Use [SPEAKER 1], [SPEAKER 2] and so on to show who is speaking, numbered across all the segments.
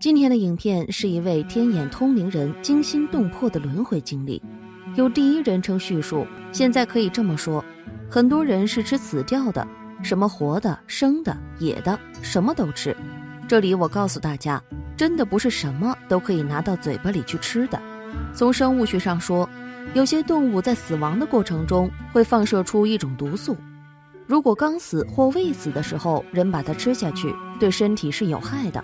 [SPEAKER 1] 今天的影片是一位天眼通灵人惊心动魄的轮回经历，有第一人称叙述。现在可以这么说，很多人是吃死掉的，什么活的、生的、野的，什么都吃。这里我告诉大家，真的不是什么都可以拿到嘴巴里去吃的。从生物学上说，有些动物在死亡的过程中会放射出一种毒素，如果刚死或未死的时候人把它吃下去，对身体是有害的。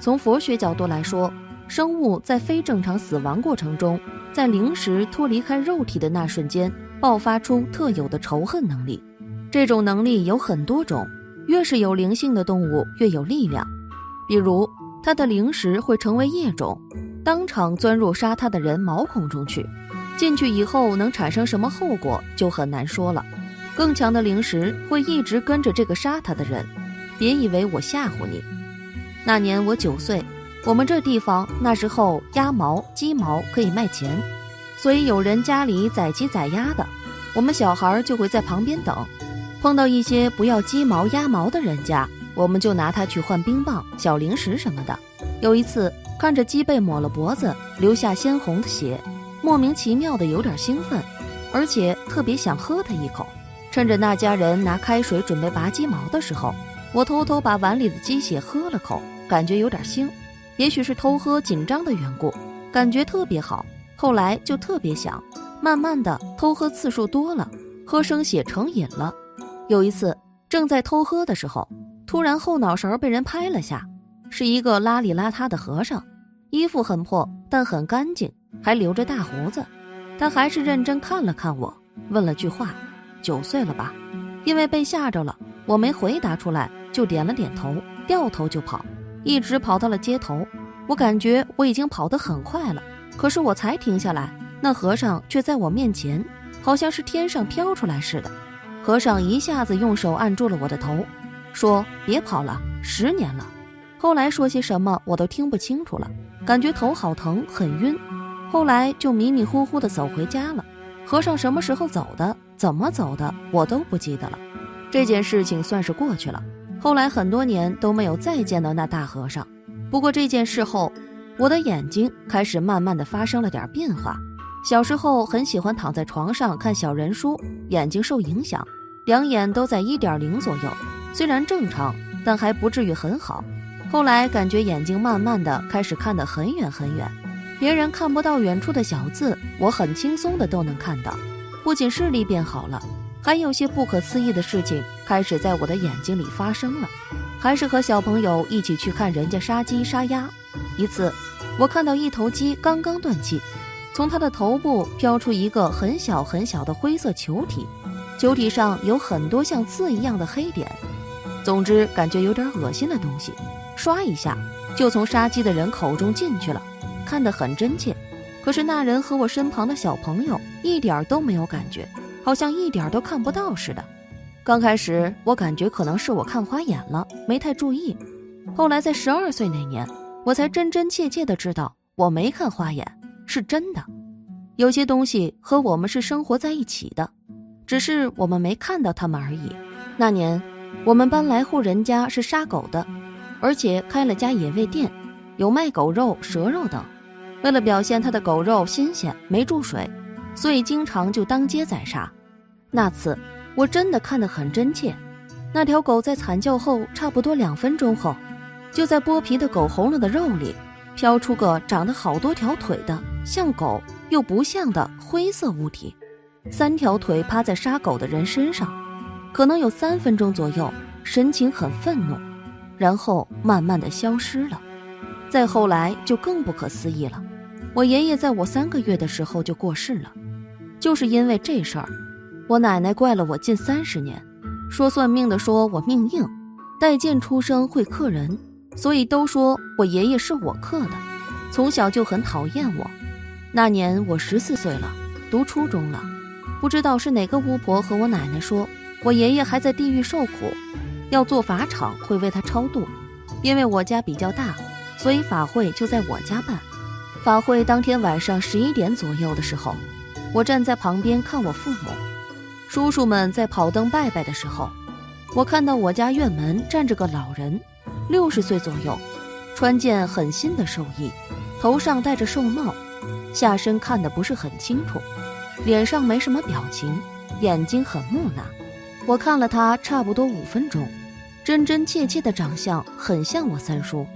[SPEAKER 1] 从佛学角度来说，生物在非正常死亡过程中，在灵识脱离开肉体的那瞬间，爆发出特有的仇恨能力。这种能力有很多种，越是有灵性的动物越有力量。比如，它的灵识会成为液种，当场钻入杀它的人毛孔中去。进去以后能产生什么后果就很难说了。更强的灵石会一直跟着这个杀他的人。别以为我吓唬你。那年我九岁，我们这地方那时候鸭毛、鸡毛可以卖钱，所以有人家里宰鸡宰鸭的，我们小孩就会在旁边等。碰到一些不要鸡毛鸭毛的人家，我们就拿它去换冰棒、小零食什么的。有一次看着鸡被抹了脖子，流下鲜红的血，莫名其妙的有点兴奋，而且特别想喝它一口。趁着那家人拿开水准备拔鸡毛的时候。我偷偷把碗里的鸡血喝了口，感觉有点腥，也许是偷喝紧张的缘故，感觉特别好。后来就特别想，慢慢的偷喝次数多了，喝生血成瘾了。有一次正在偷喝的时候，突然后脑勺被人拍了下，是一个邋里邋遢的和尚，衣服很破，但很干净，还留着大胡子。他还是认真看了看我，问了句话：“九岁了吧？”因为被吓着了，我没回答出来。就点了点头，掉头就跑，一直跑到了街头。我感觉我已经跑得很快了，可是我才停下来，那和尚却在我面前，好像是天上飘出来似的。和尚一下子用手按住了我的头，说：“别跑了，十年了。”后来说些什么我都听不清楚了，感觉头好疼，很晕。后来就迷迷糊糊的走回家了。和尚什么时候走的，怎么走的，我都不记得了。这件事情算是过去了。后来很多年都没有再见到那大和尚。不过这件事后，我的眼睛开始慢慢的发生了点变化。小时候很喜欢躺在床上看小人书，眼睛受影响，两眼都在一点零左右，虽然正常，但还不至于很好。后来感觉眼睛慢慢的开始看得很远很远，别人看不到远处的小字，我很轻松的都能看到，不仅视力变好了。还有些不可思议的事情开始在我的眼睛里发生了，还是和小朋友一起去看人家杀鸡杀鸭。一次，我看到一头鸡刚刚断气，从它的头部飘出一个很小很小的灰色球体，球体上有很多像刺一样的黑点。总之，感觉有点恶心的东西，唰一下就从杀鸡的人口中进去了，看得很真切。可是那人和我身旁的小朋友一点都没有感觉。好像一点都看不到似的。刚开始我感觉可能是我看花眼了，没太注意。后来在十二岁那年，我才真真切切的知道我没看花眼，是真的。有些东西和我们是生活在一起的，只是我们没看到他们而已。那年我们搬来户人家是杀狗的，而且开了家野味店，有卖狗肉、蛇肉等。为了表现他的狗肉新鲜，没注水。所以经常就当街宰杀。那次我真的看得很真切，那条狗在惨叫后，差不多两分钟后，就在剥皮的狗红了的肉里，飘出个长得好多条腿的像狗又不像的灰色物体，三条腿趴在杀狗的人身上，可能有三分钟左右，神情很愤怒，然后慢慢的消失了。再后来就更不可思议了。我爷爷在我三个月的时候就过世了，就是因为这事儿，我奶奶怪了我近三十年，说算命的说我命硬，带剑出生会克人，所以都说我爷爷是我克的，从小就很讨厌我。那年我十四岁了，读初中了，不知道是哪个巫婆和我奶奶说，我爷爷还在地狱受苦，要做法场会为他超度，因为我家比较大，所以法会就在我家办。法会当天晚上十一点左右的时候，我站在旁边看我父母、叔叔们在跑灯拜拜的时候，我看到我家院门站着个老人，六十岁左右，穿件很新的寿衣，头上戴着寿帽，下身看得不是很清楚，脸上没什么表情，眼睛很木讷。我看了他差不多五分钟，真真切切的长相很像我三叔。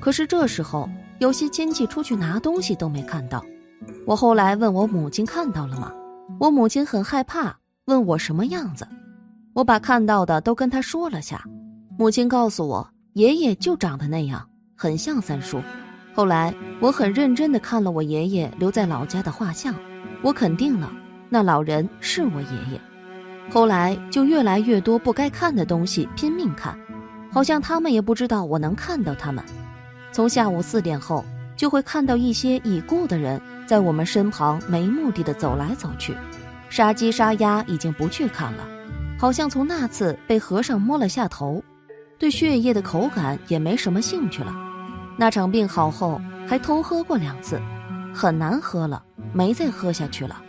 [SPEAKER 1] 可是这时候有些亲戚出去拿东西都没看到。我后来问我母亲看到了吗？我母亲很害怕，问我什么样子。我把看到的都跟他说了下。母亲告诉我，爷爷就长得那样，很像三叔。后来我很认真地看了我爷爷留在老家的画像，我肯定了那老人是我爷爷。后来就越来越多不该看的东西拼命看，好像他们也不知道我能看到他们。从下午四点后，就会看到一些已故的人在我们身旁没目的的走来走去。杀鸡杀鸭已经不去看了，好像从那次被和尚摸了下头。对血液的口感也没什么兴趣了。那场病好后还偷喝过两次，很难喝了，没再喝下去了。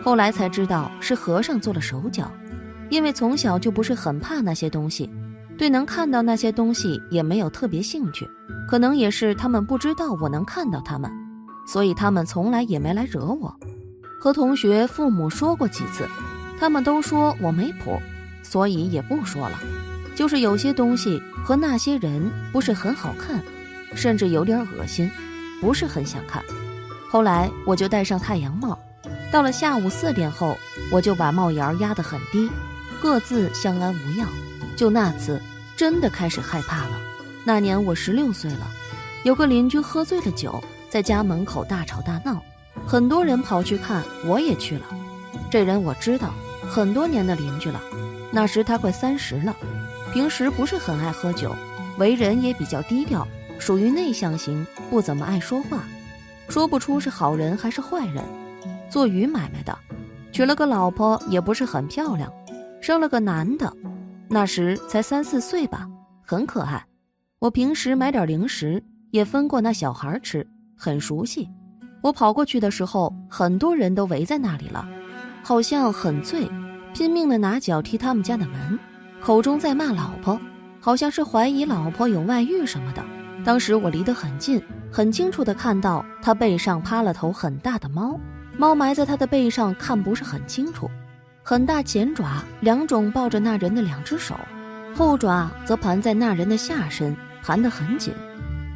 [SPEAKER 1] 后来才知道是和尚做了手脚，因为从小就不是很怕那些东西，对能看到那些东西也没有特别兴趣。可能也是他们不知道我能看到他们，所以他们从来也没来惹我。和同学父母说过几次，他们都说我没谱，所以也不说了。就是有些东西和那些人不是很好看，甚至有点恶心，不是很想看。后来我就戴上太阳帽，到了下午四点后，我就把帽檐压得很低，各自相安无恙。就那次，真的开始害怕了。那年我十六岁了，有个邻居喝醉了酒，在家门口大吵大闹，很多人跑去看，我也去了。这人我知道，很多年的邻居了，那时他快三十了。平时不是很爱喝酒，为人也比较低调，属于内向型，不怎么爱说话，说不出是好人还是坏人。做鱼买卖的，娶了个老婆也不是很漂亮，生了个男的，那时才三四岁吧，很可爱。我平时买点零食也分过那小孩吃，很熟悉。我跑过去的时候，很多人都围在那里了，好像很醉，拼命的拿脚踢他们家的门。口中在骂老婆，好像是怀疑老婆有外遇什么的。当时我离得很近，很清楚的看到他背上趴了头很大的猫，猫埋在他的背上看不是很清楚，很大前爪两种抱着那人的两只手，后爪则盘在那人的下身，盘得很紧。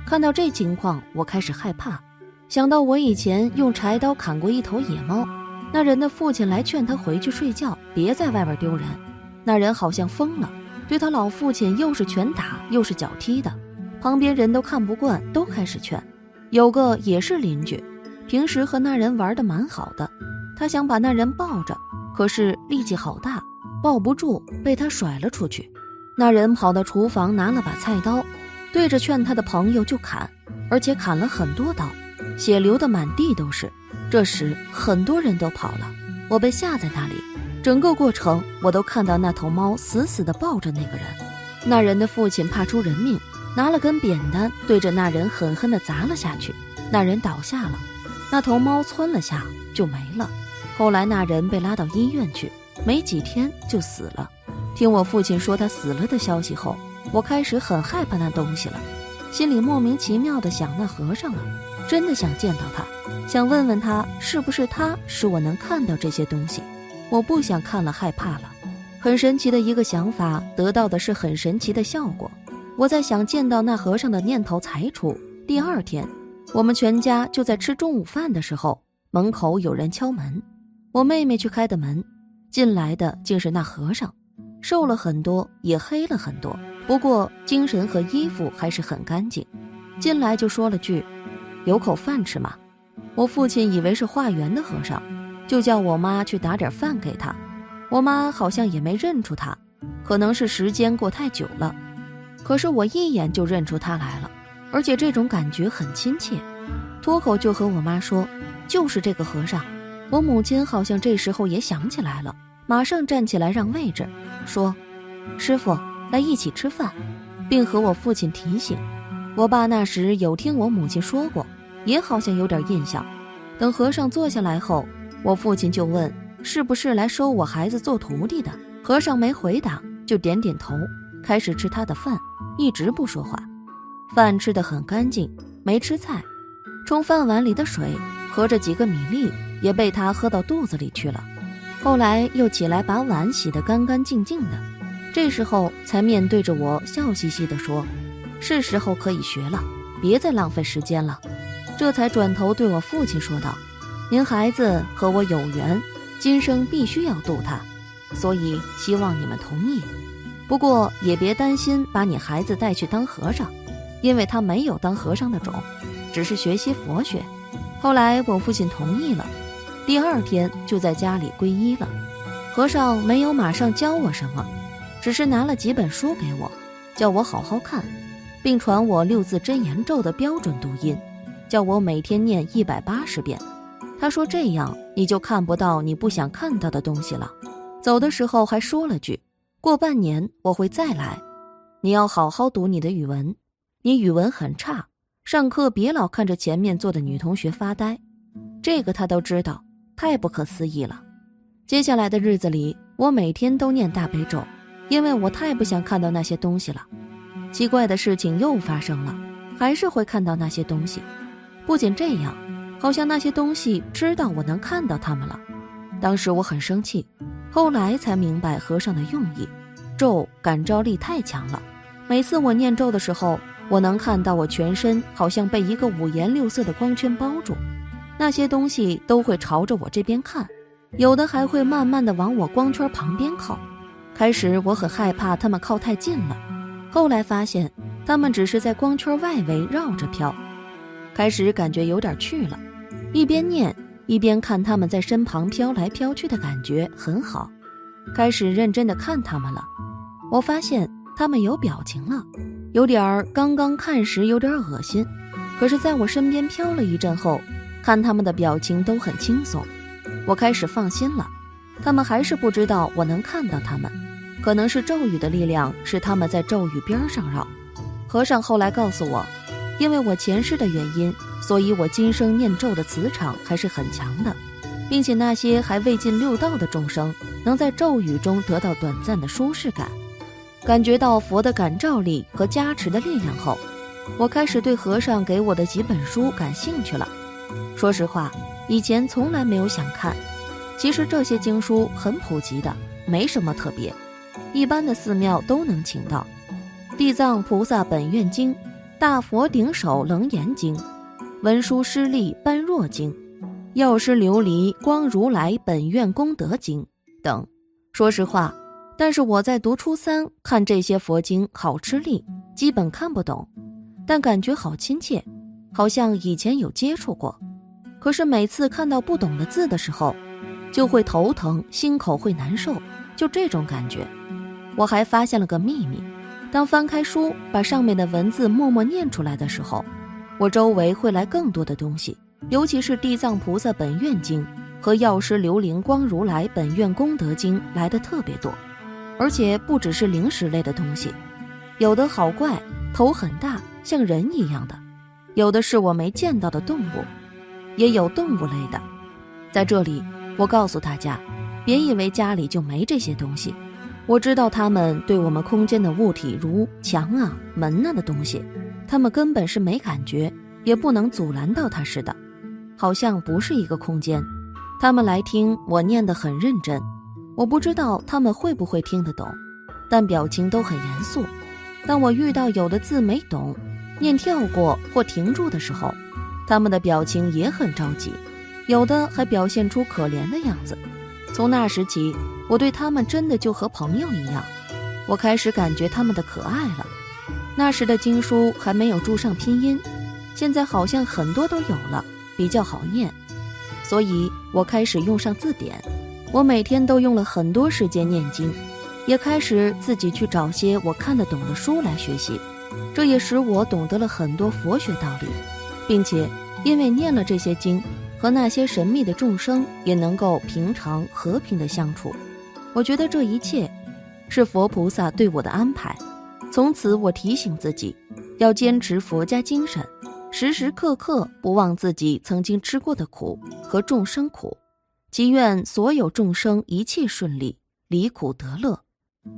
[SPEAKER 1] 看到这情况，我开始害怕，想到我以前用柴刀砍过一头野猫，那人的父亲来劝他回去睡觉，别在外边丢人。那人好像疯了，对他老父亲又是拳打又是脚踢的，旁边人都看不惯，都开始劝。有个也是邻居，平时和那人玩的蛮好的，他想把那人抱着，可是力气好大，抱不住，被他甩了出去。那人跑到厨房拿了把菜刀，对着劝他的朋友就砍，而且砍了很多刀，血流的满地都是。这时很多人都跑了，我被吓在那里。整个过程，我都看到那头猫死死地抱着那个人。那人的父亲怕出人命，拿了根扁担对着那人狠狠地砸了下去。那人倒下了，那头猫窜了下就没了。后来那人被拉到医院去，没几天就死了。听我父亲说他死了的消息后，我开始很害怕那东西了，心里莫名其妙地想那和尚啊，真的想见到他，想问问他是不是他使我能看到这些东西。我不想看了，害怕了。很神奇的一个想法，得到的是很神奇的效果。我在想见到那和尚的念头才出，第二天，我们全家就在吃中午饭的时候，门口有人敲门，我妹妹去开的门，进来的竟是那和尚，瘦了很多，也黑了很多，不过精神和衣服还是很干净。进来就说了句：“有口饭吃吗？”我父亲以为是化缘的和尚。就叫我妈去打点饭给他，我妈好像也没认出他，可能是时间过太久了。可是我一眼就认出他来了，而且这种感觉很亲切，脱口就和我妈说：“就是这个和尚。”我母亲好像这时候也想起来了，马上站起来让位置，说：“师傅，来一起吃饭。”并和我父亲提醒。我爸那时有听我母亲说过，也好像有点印象。等和尚坐下来后。我父亲就问：“是不是来收我孩子做徒弟的？”和尚没回答，就点点头，开始吃他的饭，一直不说话。饭吃得很干净，没吃菜，冲饭碗里的水和着几个米粒也被他喝到肚子里去了。后来又起来把碗洗得干干净净的，这时候才面对着我笑嘻嘻地说：“是时候可以学了，别再浪费时间了。”这才转头对我父亲说道：“您孩子和我有缘，今生必须要渡他，所以希望你们同意。不过也别担心把你孩子带去当和尚，因为他没有当和尚的种，只是学习佛学。”后来我父亲同意了，第二天就在家里皈依了。和尚没有马上教我什么，只是拿了几本书给我，叫我好好看，并传我六字真言咒的标准读音。叫我每天念一百八十遍，他说这样你就看不到你不想看到的东西了。走的时候还说了句：“过半年我会再来，你要好好读你的语文，你语文很差，上课别老看着前面坐的女同学发呆。”这个他都知道，太不可思议了。接下来的日子里，我每天都念大悲咒，因为我太不想看到那些东西了。奇怪的事情又发生了，还是会看到那些东西。不仅这样，好像那些东西知道我能看到他们了。当时我很生气，后来才明白和尚的用意。咒感召力太强了，每次我念咒的时候，我能看到我全身好像被一个五颜六色的光圈包住，那些东西都会朝着我这边看，有的还会慢慢的往我光圈旁边靠。开始我很害怕他们靠太近了，后来发现他们只是在光圈外围绕着飘。开始感觉有点趣了，一边念一边看他们在身旁飘来飘去的感觉很好。开始认真的看他们了，我发现他们有表情了，有点儿刚刚看时有点恶心，可是在我身边飘了一阵后，看他们的表情都很轻松，我开始放心了。他们还是不知道我能看到他们，可能是咒语的力量使他们在咒语边上绕。和尚后来告诉我。因为我前世的原因，所以我今生念咒的磁场还是很强的，并且那些还未进六道的众生，能在咒语中得到短暂的舒适感，感觉到佛的感召力和加持的力量后，我开始对和尚给我的几本书感兴趣了。说实话，以前从来没有想看。其实这些经书很普及的，没什么特别，一般的寺庙都能请到，《地藏菩萨本愿经》。大佛顶首楞严经，文殊师利般若经，药师琉璃光如来本愿功德经等。说实话，但是我在读初三看这些佛经好吃力，基本看不懂，但感觉好亲切，好像以前有接触过。可是每次看到不懂的字的时候，就会头疼，心口会难受，就这种感觉。我还发现了个秘密。当翻开书，把上面的文字默默念出来的时候，我周围会来更多的东西，尤其是《地藏菩萨本愿经》和《药师琉璃光如来本愿功德经》来的特别多，而且不只是灵石类的东西，有的好怪，头很大，像人一样的；有的是我没见到的动物，也有动物类的。在这里，我告诉大家，别以为家里就没这些东西。我知道他们对我们空间的物体，如墙啊、门呐的东西，他们根本是没感觉，也不能阻拦到它似的，好像不是一个空间。他们来听我念得很认真，我不知道他们会不会听得懂，但表情都很严肃。当我遇到有的字没懂，念跳过或停住的时候，他们的表情也很着急，有的还表现出可怜的样子。从那时起。我对他们真的就和朋友一样，我开始感觉他们的可爱了。那时的经书还没有注上拼音，现在好像很多都有了，比较好念，所以我开始用上字典。我每天都用了很多时间念经，也开始自己去找些我看得懂的书来学习，这也使我懂得了很多佛学道理，并且因为念了这些经，和那些神秘的众生也能够平常和平的相处。我觉得这一切，是佛菩萨对我的安排。从此，我提醒自己，要坚持佛家精神，时时刻刻不忘自己曾经吃过的苦和众生苦。祈愿所有众生一切顺利，离苦得乐。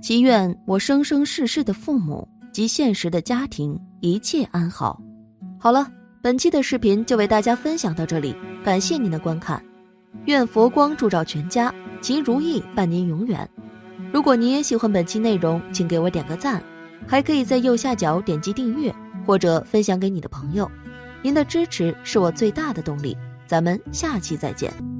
[SPEAKER 1] 祈愿我生生世世的父母及现实的家庭一切安好。好了，本期的视频就为大家分享到这里，感谢您的观看。愿佛光照照全家，吉如意伴您永远。如果您也喜欢本期内容，请给我点个赞，还可以在右下角点击订阅或者分享给你的朋友。您的支持是我最大的动力。咱们下期再见。